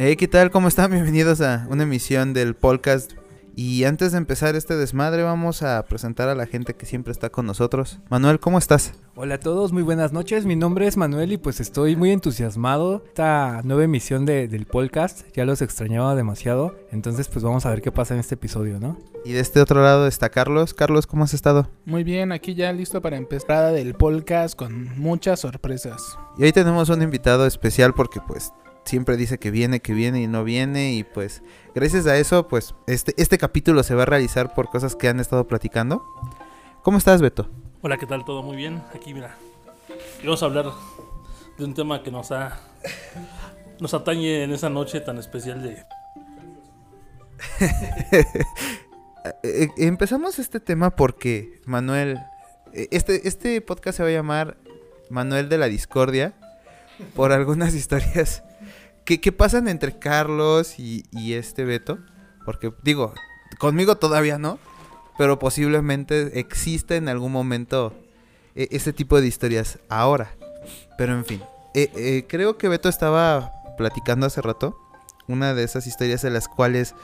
Hey, ¿qué tal? ¿Cómo están? Bienvenidos a una emisión del podcast. Y antes de empezar este desmadre, vamos a presentar a la gente que siempre está con nosotros. Manuel, ¿cómo estás? Hola a todos, muy buenas noches. Mi nombre es Manuel y pues estoy muy entusiasmado. Esta nueva emisión de- del podcast, ya los extrañaba demasiado. Entonces pues vamos a ver qué pasa en este episodio, ¿no? Y de este otro lado está Carlos. Carlos, ¿cómo has estado? Muy bien, aquí ya listo para empezar del podcast con muchas sorpresas. Y hoy tenemos un invitado especial porque pues siempre dice que viene, que viene y no viene. Y pues gracias a eso, pues este, este capítulo se va a realizar por cosas que han estado platicando. ¿Cómo estás, Beto? Hola, ¿qué tal? ¿Todo muy bien? Aquí, mira. Vamos a hablar de un tema que nos ha. Nos atañe en esa noche tan especial de. Eh, empezamos este tema porque Manuel, eh, este, este podcast se va a llamar Manuel de la Discordia por algunas historias que pasan entre Carlos y, y este Beto. Porque digo, conmigo todavía no, pero posiblemente existe en algún momento eh, ese tipo de historias ahora. Pero en fin, eh, eh, creo que Beto estaba platicando hace rato una de esas historias en las cuales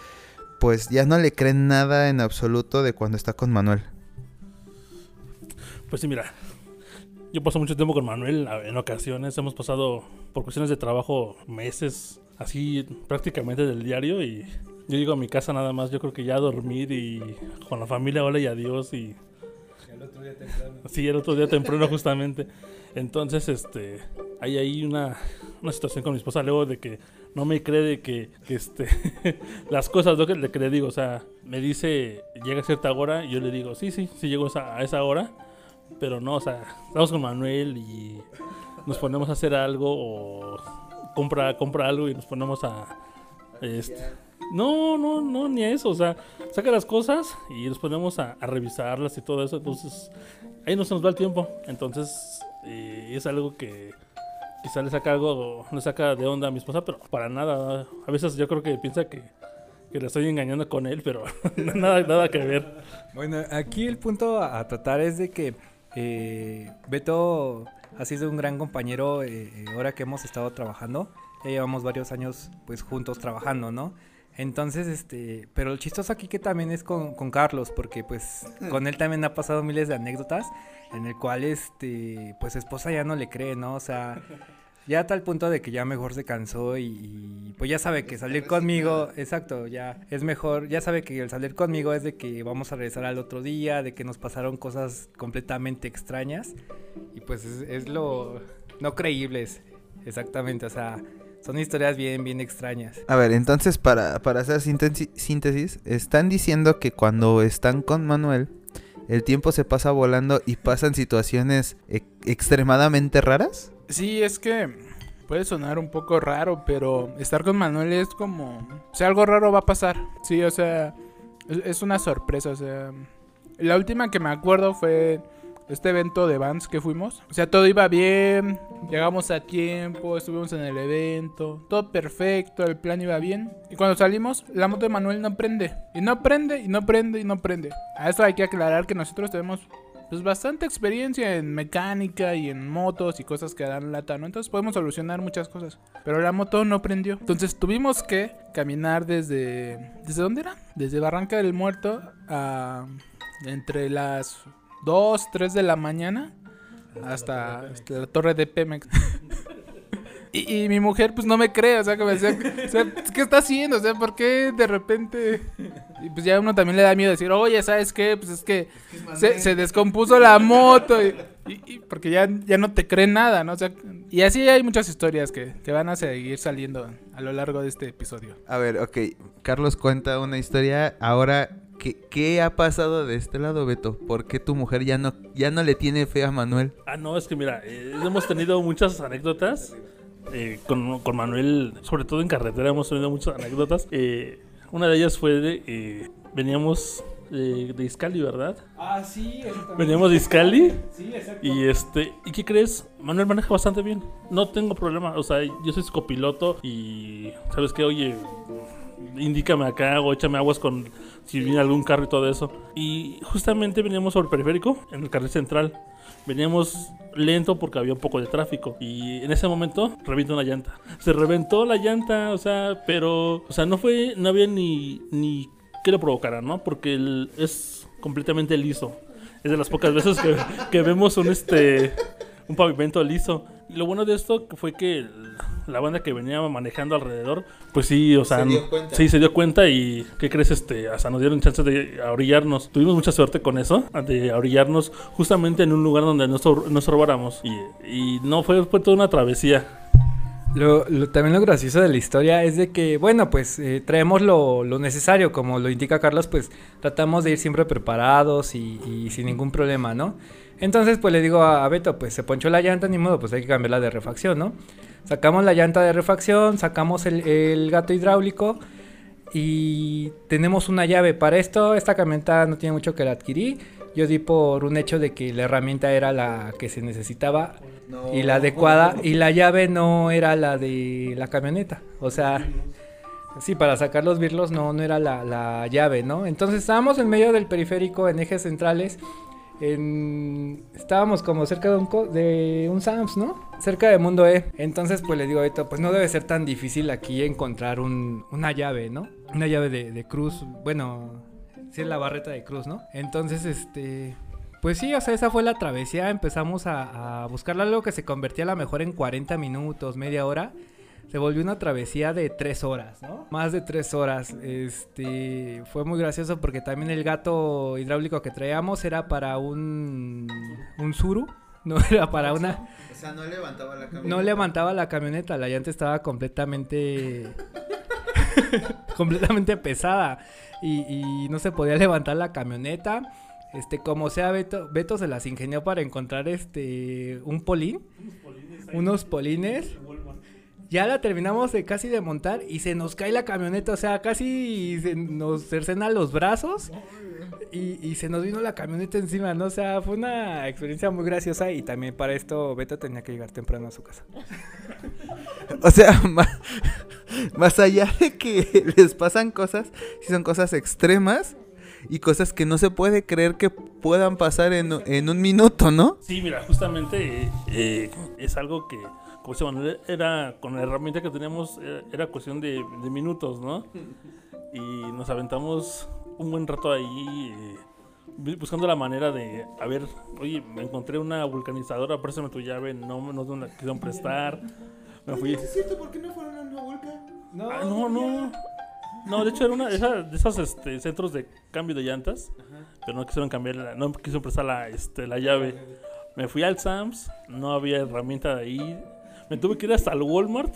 pues ya no le creen nada en absoluto de cuando está con Manuel. Pues sí, mira. Yo paso mucho tiempo con Manuel en ocasiones. Hemos pasado por cuestiones de trabajo meses, así prácticamente del diario. Y yo llego a mi casa nada más. Yo creo que ya a dormir y con la familia, hola y adiós. Y Sí, el otro día temprano justamente. Entonces, este, hay ahí una, una situación con mi esposa luego de que no me cree de que, que, este, las cosas lo que, le- digo, o sea, me dice, llega a cierta hora y yo le digo, sí, sí, sí llego a esa hora, pero no, o sea, estamos con Manuel y nos ponemos a hacer algo o compra, compra algo y nos ponemos a, este, no, no, no, ni a eso, o sea, saca las cosas y nos ponemos a, revisarlas y todo eso. Entonces, ahí no se nos va el tiempo. Entonces, eh, es algo que quizá le saca algo, le saca de onda a mi esposa, pero para nada. A veces yo creo que piensa que, que la estoy engañando con él, pero nada, nada que ver. Bueno, aquí el punto a tratar es de que eh, Beto ha sido un gran compañero eh, eh, ahora que hemos estado trabajando. Ya llevamos varios años pues juntos trabajando, ¿no? Entonces, este, pero el chistoso aquí que también es con, con Carlos, porque pues con él también ha pasado miles de anécdotas en el cual, este, pues esposa ya no le cree, ¿no? O sea, ya a tal punto de que ya mejor se cansó y, y, pues ya sabe que salir conmigo, exacto, ya es mejor, ya sabe que el salir conmigo es de que vamos a regresar al otro día, de que nos pasaron cosas completamente extrañas y pues es, es lo no creíbles, exactamente, o sea, son historias bien, bien extrañas. A ver, entonces para, para hacer síntesis, síntesis, están diciendo que cuando están con Manuel, el tiempo se pasa volando y pasan situaciones e- extremadamente raras. Sí, es que puede sonar un poco raro, pero estar con Manuel es como... O sea, algo raro va a pasar. Sí, o sea, es, una sorpresa, o sea... La última que me acuerdo fue este evento de Vans que fuimos. O sea, todo iba bien, llegamos a tiempo, estuvimos en el evento, todo perfecto, el plan iba bien. Y cuando salimos, la moto de Manuel no prende. Y no prende, y no prende, y no prende. A eso hay que aclarar que nosotros tenemos pues bastante experiencia en mecánica y en motos y cosas que dan lata, ¿no? Entonces podemos solucionar muchas cosas. Pero la moto no prendió. Entonces tuvimos que caminar desde... ¿Desde dónde era? Desde Barranca del Muerto a... Entre las 2, 3 de la mañana hasta, hasta la torre de Pemex. Y, y mi mujer pues no me cree, o sea, que me decía, o sea, ¿qué está haciendo? O sea, ¿por qué de repente? Y pues ya uno también le da miedo decir, oye, ¿sabes qué? Pues es que se, se descompuso la moto. Y, y- y porque ya, ya no te creen nada, ¿no? O sea, y así hay muchas historias que, que van a seguir saliendo a lo largo de este episodio. A ver, ok, Carlos cuenta una historia. Ahora, ¿qué, qué ha pasado de este lado, Beto? ¿Por qué tu mujer ya no, ya no le tiene fe a Manuel? Ah, no, es que mira, eh, hemos tenido muchas anécdotas eh, con, con Manuel, sobre todo en carretera hemos tenido muchas anécdotas. Eh, una de ellas fue de, eh, veníamos eh, de Iscali, ¿verdad? Ah, sí, Veníamos de Iscali Sí, exacto. y este, ¿y qué crees? Manuel maneja bastante bien. No tengo problema, o sea, yo soy su copiloto y sabes que, oye, indícame acá o échame aguas con si viene algún carro y todo eso. Y justamente veníamos sobre el periférico, en el carril central. Veníamos lento porque había un poco de tráfico. Y en ese momento revienta una llanta. Se reventó la llanta, o sea, pero, o sea, no fue, no había ni, ni que lo provocara, ¿no? Porque es completamente liso. Es de las pocas veces que, que vemos un, este, un pavimento liso. Lo bueno de esto fue que la banda que venía manejando alrededor, pues sí, o sea, Se dio cuenta. sí se dio cuenta y ¿qué crees? Este, hasta nos dieron chance de orillarnos. Tuvimos mucha suerte con eso, de orillarnos justamente en un lugar donde no, estor- no estorbáramos. Y, y no fue, fue toda una travesía. Lo, también lo gracioso de la historia es de que, bueno, pues eh, traemos lo, lo necesario, como lo indica Carlos, pues tratamos de ir siempre preparados y, sin ningún problema, ¿no? Entonces, pues le digo a, a Beto, pues se ponchó la llanta, ni modo, pues hay que cambiarla de refacción, ¿no? Sacamos la llanta de refacción, sacamos el, el gato hidráulico y tenemos una llave. Para esto, esta camioneta no tiene mucho que la adquirí. Yo di por un hecho de que la herramienta era la que se necesitaba y la adecuada y la llave no era la de la camioneta. O sea, sí, para sacar los birlos no, no era la, la llave, ¿no? Entonces estábamos en medio del periférico en ejes centrales. En... Estábamos como cerca de un, co- de un Sams, ¿no? Cerca de Mundo E. Entonces, pues le digo a Beto, pues no debe ser tan difícil aquí encontrar un- una llave, ¿no? Una llave de, de cruz, bueno, sí es la barreta de cruz, ¿no? Entonces, este... Pues sí, o sea, esa fue la travesía. Empezamos a, a buscarla, algo que se convertía a lo mejor en 40 minutos, media hora. Se volvió una travesía de tres horas, ¿no? Más de tres horas. Este fue muy gracioso porque también el gato hidráulico que traíamos era para un un suru, no era para una O sea, no levantaba la camioneta. no levantaba la camioneta, la llanta estaba completamente completamente pesada y, no se podía levantar la camioneta. Este, como sea, Beto, Beto se las ingenió para encontrar este un polín, unos polines. Ya la terminamos de casi de montar y se nos cae la camioneta, o sea, casi se nos cercena los brazos y, y se nos vino la camioneta encima, ¿no? O sea, fue una experiencia muy graciosa y también para esto Beto tenía que llegar temprano a su casa. O sea, más, allá de que les pasan cosas, si son cosas extremas y cosas que no se puede creer que puedan pasar en, en un minuto, ¿no? Sí, mira, justamente eh, eh, es algo que, como dice Manuel, era con la herramienta que teníamos, era, era cuestión de, minutos, ¿no? Y nos aventamos un buen rato ahí eh, bu- buscando la manera de, a ver, oye, me encontré una vulcanizadora, préstame tu llave, no, no me la quisieron prestar. Me fui. cierto? ¿Por qué no fueron a una vuelta? Ah, no, no. No, de hecho era una esa- de esos este, centros de cambio de llantas, pero no quisieron cambiar, la- no quisieron prestar la, este, la llave. Me fui al Sams, no había herramienta de ahí. Me tuve que ir hasta el Walmart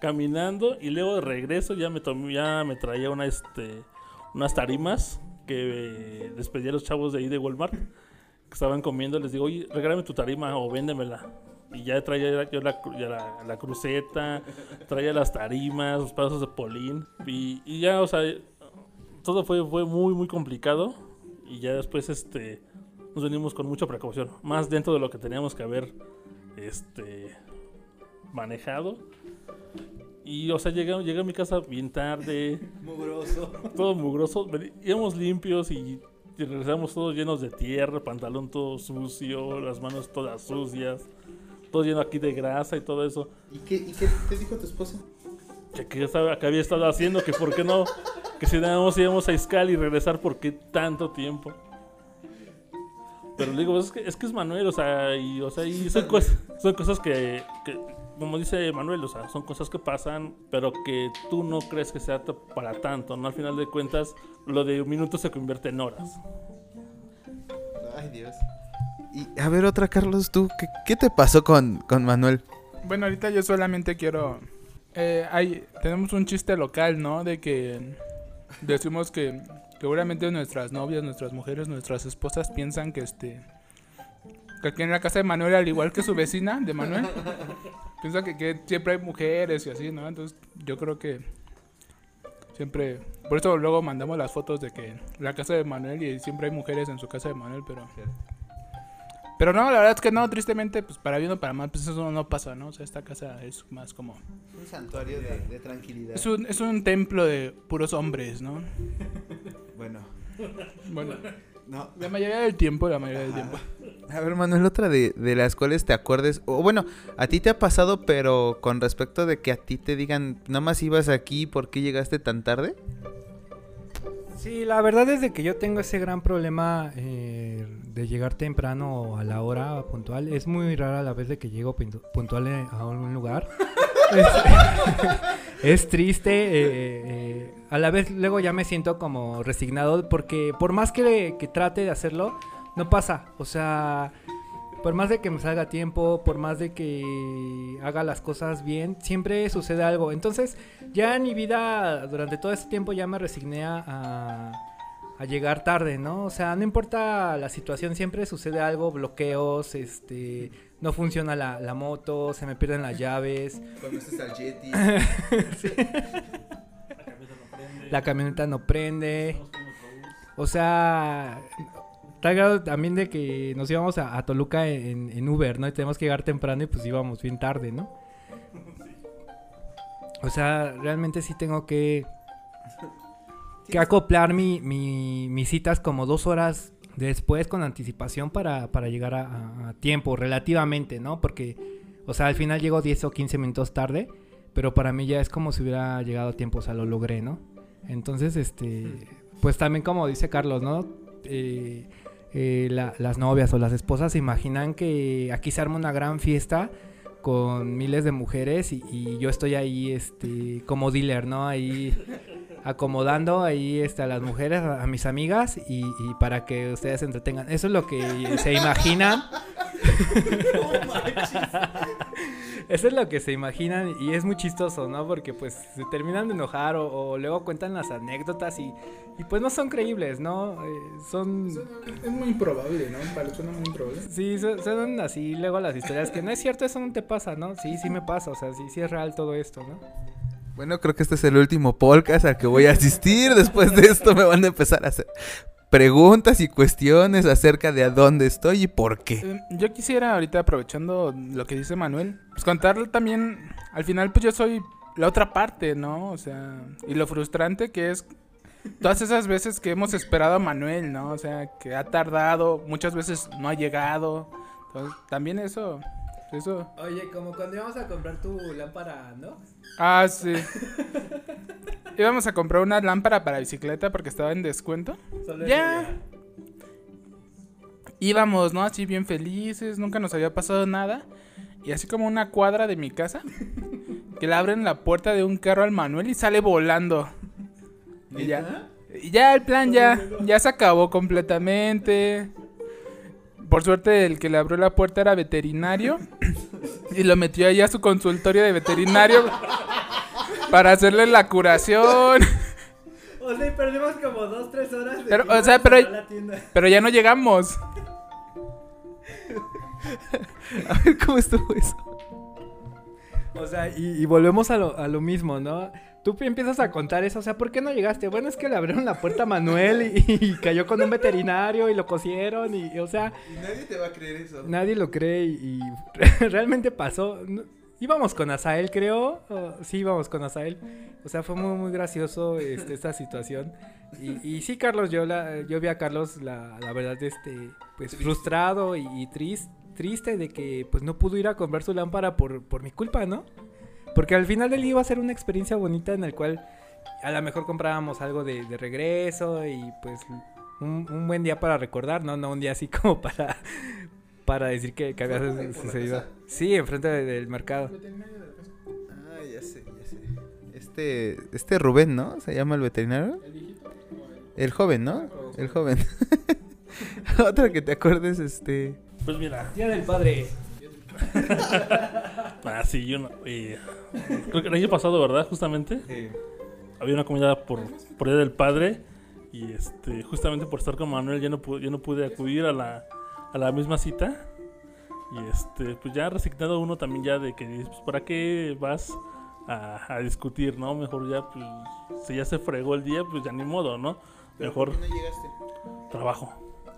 caminando y luego de regreso ya me tomé, ya me traía una este unas tarimas que eh, despedí a los chavos de ahí de Walmart que estaban comiendo, les digo, "Oye, regálame tu tarima o véndemela." Y ya traía yo la, ya la, la cruceta, traía las tarimas, los pedazos de polín. Y, y ya, o sea, todo fue, fue muy, muy complicado. Y ya después este, nos venimos con mucha precaución. Más dentro de lo que teníamos que haber este, manejado. Y, o sea, llegué, llegué a mi casa bien tarde, Mugroso. todo mugroso. Íbamos limpios y, y regresamos todos llenos de tierra, pantalón todo sucio, las manos todas sucias, todo lleno aquí de grasa y todo eso. ¿Y qué, y qué te dijo tu esposa? que, que, estaba, que había estado haciendo, que por qué no, que si más íbamos a Iscal y regresar, ¿por qué tanto tiempo? Pero le digo, es que es, que es Manuel, o sea, y, o sea, y son, cosas, son cosas que, que, como dice Manuel, o sea, son cosas que pasan, pero que tú no crees que sea para tanto, ¿no? Al final de cuentas, lo de un minuto se convierte en horas. Ay, Dios. Y a ver, otra, Carlos, tú, ¿qué, qué te pasó con, con Manuel? Bueno, ahorita yo solamente quiero. eh, hay, tenemos un chiste local, ¿no? De que decimos que seguramente nuestras novias, nuestras mujeres, nuestras esposas piensan que este. Que aquí en la casa de Manuel, al igual que su vecina de Manuel, piensa que, que siempre hay mujeres y así, ¿no? Entonces yo creo que siempre. Por eso luego mandamos las fotos de que la casa de Manuel y siempre hay mujeres en su casa de Manuel, pero. Pero no, la verdad es que no, tristemente, pues para bien o para mal, pues eso no pasa, ¿no? O sea, esta casa es más como... Un santuario de, de tranquilidad. Es un, es un templo de puros hombres, ¿no? Bueno, Bueno, no. la mayoría del tiempo, la mayoría del tiempo. A ver, Manuel, otra de, de las cuales te acuerdes. O bueno, a ti te ha pasado, pero con respecto de que a ti te digan, nada más ibas aquí, ¿por qué llegaste tan tarde? Sí, la verdad es de que yo tengo ese gran problema eh, de llegar temprano a la hora puntual. Es muy rara la vez de que llego puntual eh, a algún lugar. es, triste. eh, eh, a la vez luego ya me siento como resignado porque por más que, que trate de hacerlo, no pasa. O sea, por más de que me salga tiempo, por más de que haga las cosas bien, siempre sucede algo. Entonces, ya en mi vida, durante todo este tiempo, ya me resigné a, a- llegar tarde, ¿no? O sea, no importa la situación, siempre sucede algo, bloqueos, este, no funciona la, la moto, se me pierden las llaves, Conoces al Yeti. la camioneta no prende. O sea, tal grado también de que nos íbamos a, a Toluca en, en Uber, ¿no? Y tenemos que llegar temprano y pues íbamos bien tarde, ¿no? O sea, realmente sí tengo que, que acoplar mi, mi- mis citas como dos horas después con anticipación para, para llegar a, tiempo, relativamente, ¿no? Porque, o sea, al final llego 10 o 15 minutos tarde, pero para mí ya es como si hubiera llegado a tiempo, o sea, lo logré, ¿no? Entonces, este, pues también como dice Carlos, ¿no? Eh, eh, la- las novias o las esposas se imaginan que aquí se arma una gran fiesta con miles de mujeres y, yo estoy ahí, este, como dealer, ¿no? Ahí acomodando ahí este, a las mujeres, a, a mis amigas y, y para que ustedes se entretengan. Eso es lo que se imaginan. Eso es lo que se imaginan y es muy chistoso, ¿no? Porque pues se terminan de enojar o, o luego cuentan las anécdotas y, y, pues no son creíbles, ¿no? Eh, son... Es muy improbable, ¿no? Para suena muy improbable. Sí, son, son así luego las historias que no es cierto, eso no te pasa, ¿no? Sí, sí me pasa, o sea, sí, sí es real todo esto, ¿no? Bueno, creo que este es el último podcast al que voy a asistir. Después de esto me van a empezar a hacer preguntas y cuestiones acerca de a dónde estoy y por qué. Eh, Yo quisiera ahorita aprovechando lo que dice Manuel, pues contarle también, al final pues yo soy la otra parte, ¿no? O sea, y lo frustrante que es todas esas veces que hemos esperado a Manuel, ¿no? O sea, que ha tardado, muchas veces no ha llegado. Entonces, también eso, eso. Oye, como cuando íbamos a comprar tu lámpara, ¿no? Ah, sí. Íbamos a comprar una lámpara para bicicleta porque estaba en descuento. Ya. Íbamos, ¿no? Así bien felices, nunca nos había pasado nada. Y así como una cuadra de mi casa, que le abren la puerta de un carro al Manuel y sale volando. Y ya. Y ya el plan ya, ya se acabó completamente. Por suerte el que le abrió la puerta era veterinario. Y lo metió ahí a su consultorio de veterinario para hacerle la curación. O sea, perdimos como dos, tres horas. Pero, o sea, pero- Pero ya no llegamos. A ver cómo estuvo eso. O sea, y, y volvemos a lo, a lo mismo, ¿no? Tú empiezas a contar eso, o sea, ¿por qué no llegaste? Bueno, es que le abrieron la puerta a Manuel y, y cayó con un veterinario y lo cosieron y, o sea, Y nadie te va a creer eso. nadie lo cree y, y realmente pasó. Íbamos con Asael, creo. sí, íbamos con Asael. O sea, fue muy, muy gracioso este, esta situación. Y, y sí, Carlos, yo la, yo vi a Carlos, la, la verdad, este, pues frustrado y, y tris- triste de que pues no pudo ir a comprar su lámpara por, por mi culpa, ¿no? Porque al final del día iba a ser una experiencia bonita en el cual a lo mejor comprábamos algo de, de regreso y pues un, un buen día para recordar, ¿no? No un día así como para, para decir que, que había sucedido. Sí, enfrente de- del mercado. Ah, ya sé, ya sé. Este, este Rubén, ¿no? ¿Se llama el veterinario? El joven, ¿no? El joven. Otra que te acuerdes, este... Pues mira, Día del padre. ah, sí, yo no. creo que el año pasado, ¿verdad? Justamente. Había una comida por, por Día del Padre. Y este, justamente por estar con Manuel, ya no pude, ya no pude acudir a la, a la misma cita. Y este, pues ya resignado uno también ya de que dices, pues ¿para qué vas a, a discutir, no? Mejor ya, pues, si ya se fregó el día, pues ya ni modo, ¿no? Mejor no llegaste? trabajo.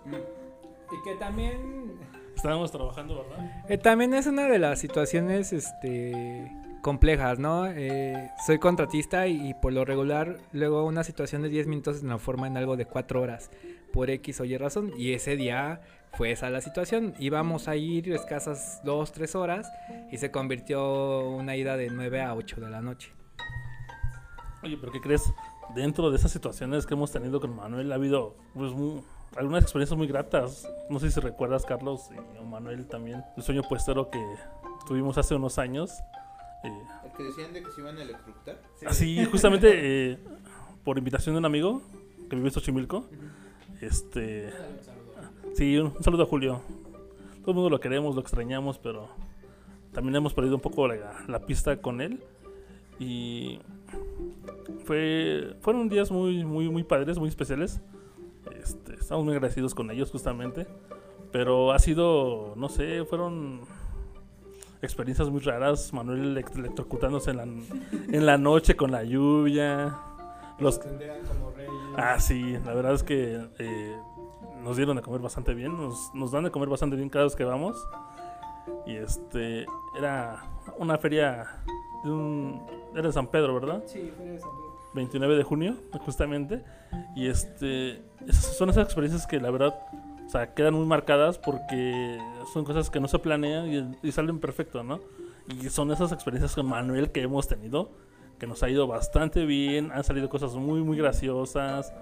Y que también... Estábamos trabajando, ¿verdad? Eh, también es una de las situaciones este, complejas, ¿no? Eh, soy contratista y, y por lo regular luego una situación de 10 minutos se transforma en algo de 4 horas por X o Y razón y ese día fue esa la situación. Íbamos a ir escasas 2, 3 horas y se convirtió una ida de 9 a 8 de la noche. Oye, pero ¿qué crees? Dentro de esas situaciones que hemos tenido con Manuel ha habido pues, mu- algunas experiencias muy gratas. No sé si recuerdas, Carlos y Manuel también, el sueño puestero que tuvimos hace unos años. Eh, ¿El que decían de que se iban a electrocutar? Así, justamente eh, por invitación de un amigo que vive en Xochimilco. Este. Sí, un, un saludo a Julio. Todo el mundo lo queremos, lo extrañamos, pero también hemos perdido un poco la, la pista con él. Y fue, fueron días muy, muy, muy padres, muy especiales. Este, estamos muy agradecidos con ellos, justamente. Pero ha sido, no sé, fueron experiencias muy raras. Manuel elect- electrocutándose en la, en la noche con la lluvia. Los, ah, sí, la verdad es que eh, nos dieron de comer bastante bien. Nos, nos dan de comer bastante bien cada vez que vamos. Y este, era una feria de un. Era de San Pedro, ¿verdad? Sí, fue eso. 29 de junio, justamente. Y este, esas son esas experiencias que la verdad, o sea, quedan muy marcadas porque son cosas que no se planean y, y salen perfecto, ¿no? Y son esas experiencias con Manuel que hemos tenido, que nos ha ido bastante bien, han salido cosas muy, muy graciosas,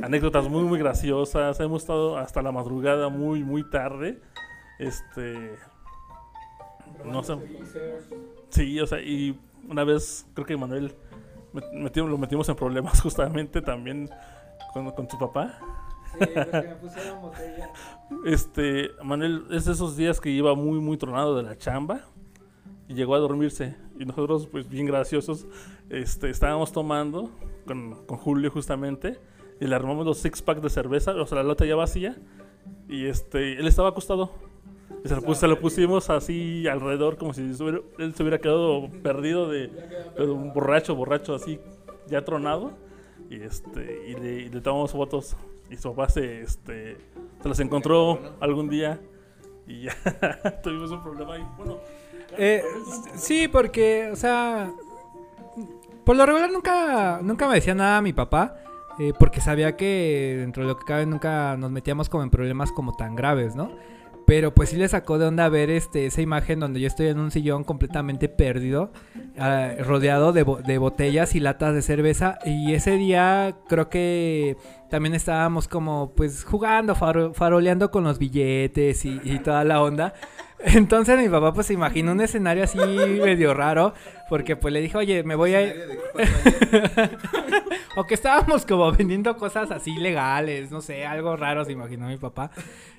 anécdotas muy, muy graciosas, hemos estado hasta la madrugada muy, muy tarde. Este, no sé. Sí, o sea, y una vez creo que Manuel metimos, lo metimos en problemas justamente también con, con tu papá. Sí, porque me pusieron botella. Este, Manuel es de esos días que iba muy, muy tronado de la chamba y llegó a dormirse. Y nosotros, pues bien graciosos, este, estábamos tomando con, con Julio justamente y le armamos los six pack de cerveza, o sea, la lata ya vacía. Y este, él estaba acostado. Se lo, pus- se lo pusimos así alrededor, como si él se hubiera quedado perdido de, un borracho, borracho así, ya tronado. Y este, y le, tomamos fotos. Y su papá se, este, se las encontró algún día. Y ya tuvimos un problema ahí. Bueno, Eh, sí, porque, o sea, por lo regular nunca, nunca me decía nada mi papá, eh, porque sabía que dentro de lo que cabe nunca nos metíamos como en problemas como tan graves, ¿no? Pero pues sí le sacó de onda ver este, esa imagen donde yo estoy en un sillón completamente perdido, ah, rodeado de, de botellas y latas de cerveza. Y ese día creo que también estábamos como pues jugando, faro- faroleando con los billetes y toda la onda. Entonces mi papá pues se imaginó un escenario así medio raro, porque pues le dije, oye, me voy a ir... o que estábamos como vendiendo cosas así legales, no sé, algo raro se imaginó mi papá.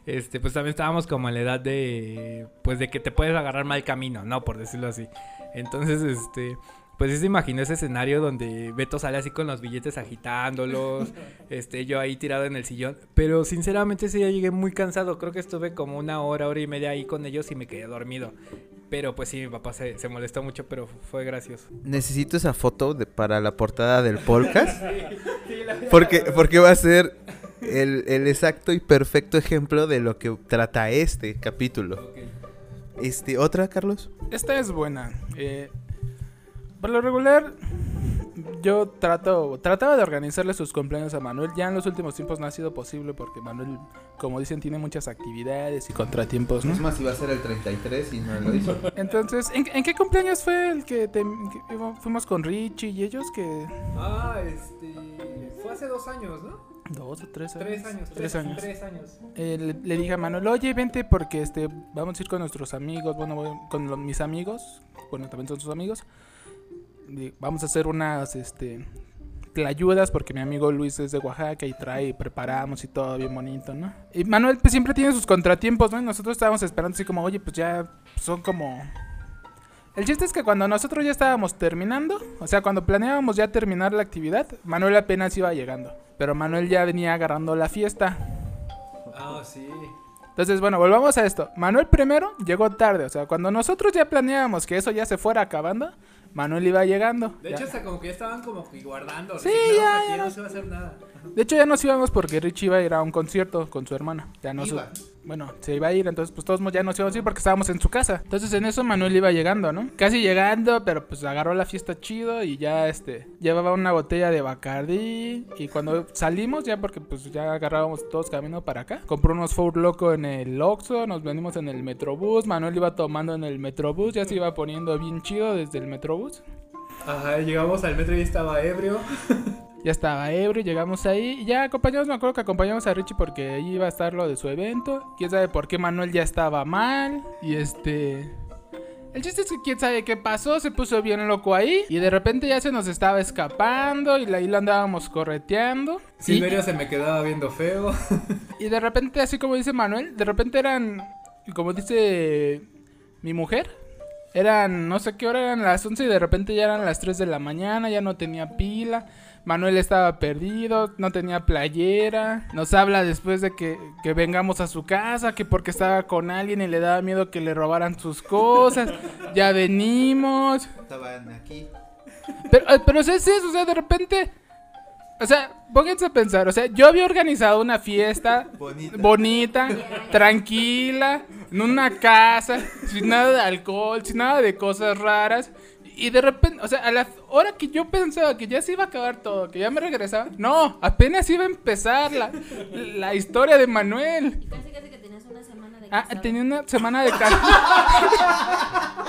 Este, pues también estábamos como en la edad de, pues de que te puedes agarrar mal camino, ¿no? Por decirlo así. Entonces, este, pues sí se imaginó ese escenario donde Beto sale así con los billetes agitándolos, este, yo ahí tirado en el sillón. Pero sinceramente ese día llegué muy cansado, creo que estuve como una hora, hora y media ahí con ellos y me quedé dormido. Pero pues sí, mi papá se, se molestó mucho, pero fue gracioso. Necesito esa foto de- para la portada del podcast. Porque, porque va a ser el, el exacto y perfecto ejemplo de lo que trata este capítulo. Este, ¿Otra, Carlos? Esta es buena. Eh, por lo regular, yo trato, trataba de organizarle sus cumpleaños a Manuel. Ya en los últimos tiempos no ha sido posible porque Manuel, como dicen, tiene muchas actividades y contratiempos, ¿no? Es más, iba a ser el 33 y no lo hizo. Entonces, ¿en, en qué cumpleaños fue el que, te- que fuimos con Richie y ellos? que Ah, este, fue hace dos años, ¿no? Dos o tres años. Tres años, Tres años. Tres años. Eh, le, le dije a Manuel, oye, vente porque este vamos a ir con nuestros amigos, bueno, voy- con mis amigos, bueno, también son sus amigos. Vamos a hacer unas, este, tlayudas porque mi amigo Luis es de Oaxaca y trae, y preparamos y todo bien bonito, ¿no? Y Manuel pues siempre tiene sus contratiempos, ¿no? Y nosotros estábamos esperando así como, oye, pues ya son como... El chiste es que cuando nosotros ya estábamos terminando, o sea, cuando planeábamos ya terminar la actividad, Manuel apenas iba llegando. Pero Manuel ya venía agarrando la fiesta. Ah, sí. Entonces, bueno, volvamos a esto. Manuel primero llegó tarde, o sea, cuando nosotros ya planeábamos que eso ya se fuera acabando, Manuel iba llegando. De Ya. hecho, hasta como que ya estaban como guardando. Sí, resignados ya, aquí, ya no no- se va a hacer nada. De hecho, ya nos íbamos porque Richie iba a ir a un concierto con su hermana. Ya no su- Iba. Bueno, se iba a ir, entonces pues todos ya nos íbamos a ir porque estábamos en su casa. Entonces en eso Manuel iba llegando, ¿no? Casi llegando, pero pues agarró la fiesta chido y ya este llevaba una botella de Bacardi y cuando salimos ya porque pues ya agarrábamos todos camino para acá. Compró unos Four Loco en el Oxxo, nos venimos en el Metrobús, Manuel iba tomando en el Metrobús, ya se iba poniendo bien chido desde el Metrobús. Ajá, llegamos al metro y estaba ebrio. Ya estaba ebrio, llegamos ahí y ya acompañamos, me acuerdo que acompañamos a Richie porque ahí iba a estar lo de su evento. Quién sabe por qué Manuel ya estaba mal y este... El chiste es que quién sabe qué pasó, se puso bien loco ahí y de repente ya se nos estaba escapando y ahí lo andábamos correteando. Y, Silverio se me quedaba viendo feo. y de repente, así como dice Manuel, de repente eran, como dice mi mujer, eran, no sé qué hora eran las 11 y de repente ya eran las 3 de la mañana, ya no tenía pila. Manuel estaba perdido, no tenía playera. Nos habla después de que, que vengamos a su casa, que porque estaba con alguien y le daba miedo que le robaran sus cosas. Ya venimos. Estaban aquí. Pero, eh, pero es eso, o sea, de repente... O sea, pónganse a pensar, o sea, yo había organizado una fiesta Bonita. bonita, tranquila, en una casa, sin nada de alcohol, sin nada de cosas raras. Y de repente, o sea, a la hora que yo pensaba que ya se iba a acabar todo, que ya me regresaba, no, apenas iba a empezar la, la historia de Manuel. Y casi casi que tenías una semana de Ah, casado. tenía una semana de casa.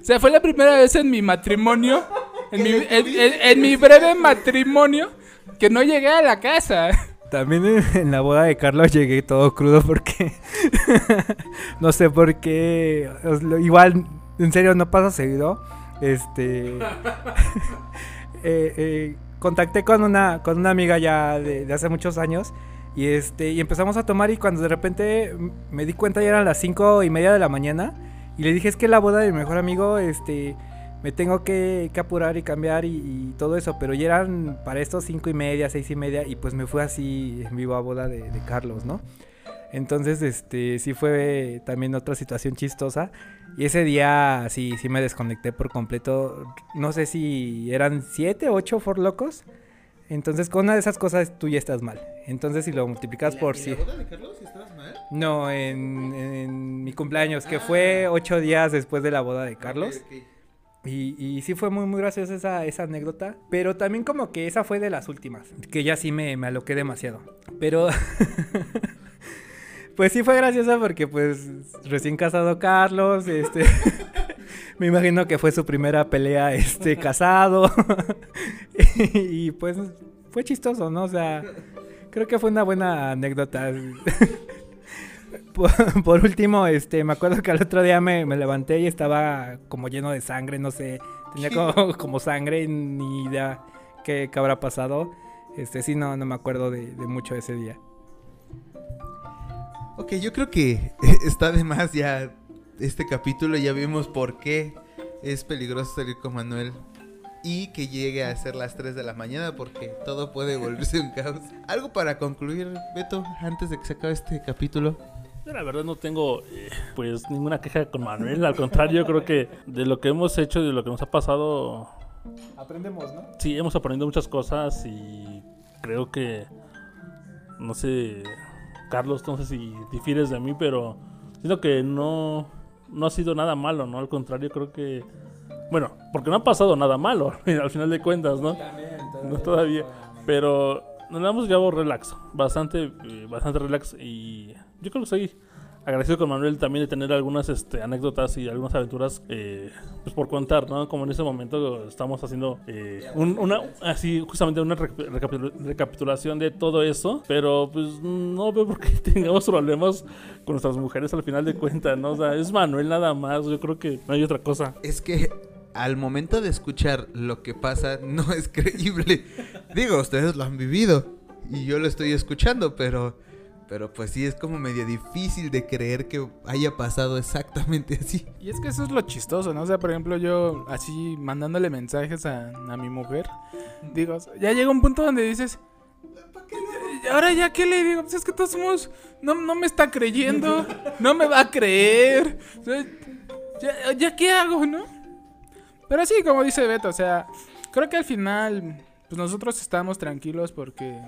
o sea, fue la primera vez en mi matrimonio, en mi, en- en- en mi breve matrimonio, que no llegué a la casa. También en, en la boda de Carlos llegué todo crudo porque no sé por qué. igual, en serio, no pasa seguido. Este. eh, eh, contacté con una, con una amiga ya de, de hace muchos años. Y este. Y empezamos a tomar. Y cuando de repente me di cuenta ya eran las cinco y media de la mañana. Y le dije, es que la boda de mi mejor amigo, este. Me tengo que, que apurar y cambiar y, y todo eso, pero ya eran para estos cinco y media, seis y media, y pues me fui así en vivo a boda de, de Carlos, ¿no? Entonces, este, sí fue también otra situación chistosa. Y ese día sí, sí me desconecté por completo. No sé si eran siete, ocho for locos. Entonces, con una de esas cosas tú ya estás mal. Entonces, si lo multiplicas por sí. boda de Carlos estabas mal? No, en, en mi cumpleaños, que fue ocho días después de la boda de Carlos. Y, y sí fue muy, muy graciosa esa, anécdota. Pero también como que esa fue de las últimas. Que ya sí me, me aloqué demasiado. Pero... pues sí fue graciosa porque pues recién casado Carlos, este... me imagino que fue su primera pelea, este, casado. y pues fue chistoso, ¿no? O sea, creo que fue una buena anécdota. Por, por último, este, me acuerdo que al otro día me, me levanté y estaba como lleno de sangre, no sé, tenía como, como sangre, ni idea qué, qué habrá pasado. Este, sí, no, no me acuerdo de, de mucho ese día. Ok, yo creo que está de más ya este capítulo. Ya vimos por qué es peligroso salir con Manuel. Y que llegue a ser las 3 de la mañana porque todo puede volverse un caos. Algo para concluir, Beto, antes de que se acabe este capítulo. Yo la verdad no tengo eh, pues ninguna queja con Manuel, al contrario, creo que de lo que hemos hecho y de lo que nos ha pasado, Aprendemos, ¿no? sí, hemos aprendido muchas cosas y creo que, no sé, Carlos, no sé si difieres de mí, pero siento que no, no ha sido nada malo, ¿no? Al contrario, creo que, bueno, porque no ha pasado nada malo, al final de cuentas, ¿no? No todavía. Pero nos la hemos llevado relax. Bastante, eh, bastante relax. Y yo creo que estoy agradecido con Manuel también de tener algunas este, anécdotas y algunas aventuras eh, pues por contar, ¿no? Como en ese momento estamos haciendo eh, un- una, así justamente una reca- recapitul- recapitulación de todo eso. Pero pues no veo por qué tengamos problemas con nuestras mujeres al final de cuentas, ¿no? O sea, es Manuel nada más. Yo creo que no hay otra cosa. Es que al momento de escuchar lo que pasa no es creíble. Digo, ustedes lo han vivido y yo lo estoy escuchando, pero pero pues sí es como medio difícil de creer que haya pasado exactamente así. Y es que eso es lo chistoso, ¿no? O sea, por ejemplo, yo así mandándole mensajes a, a mi mujer, digo, ya llega un punto donde dices, "¿Y ahora ya qué le digo? Pues es que todos somos, no, no me está creyendo, no me va a creer, o sea, ya, ya qué hago, ¿no? Pero sí, como dice Beto, o sea, creo que al final, pues nosotros estamos tranquilos porque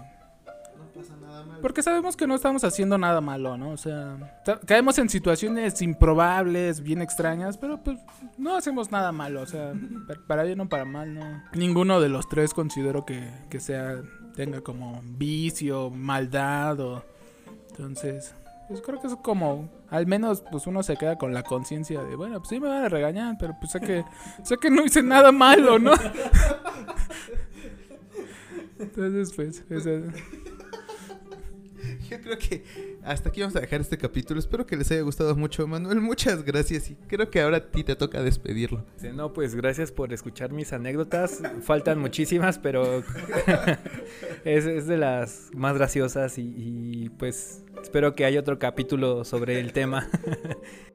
pasa nada mal. porque sabemos que no estamos haciendo nada malo, ¿no? O sea, caemos en situaciones improbables, bien extrañas, pero pues no hacemos nada malo, o sea, pa- para bien o para mal, no. Ninguno de los tres considero que, que sea, tenga como vicio, maldad o... Entonces, pues creo que es como, al menos pues uno se queda con la conciencia de, bueno, pues sí me van a regañar, pero pues sé que, sé que no hice nada malo, ¿no? Entonces, pues, esa- Yo creo que hasta aquí vamos a dejar este capítulo. Espero que les haya gustado mucho, Manuel. Muchas gracias. Y creo que ahora a ti te toca despedirlo. No, pues gracias por escuchar mis anécdotas. Faltan muchísimas, pero es, de las más graciosas y, pues espero que haya otro capítulo sobre el tema.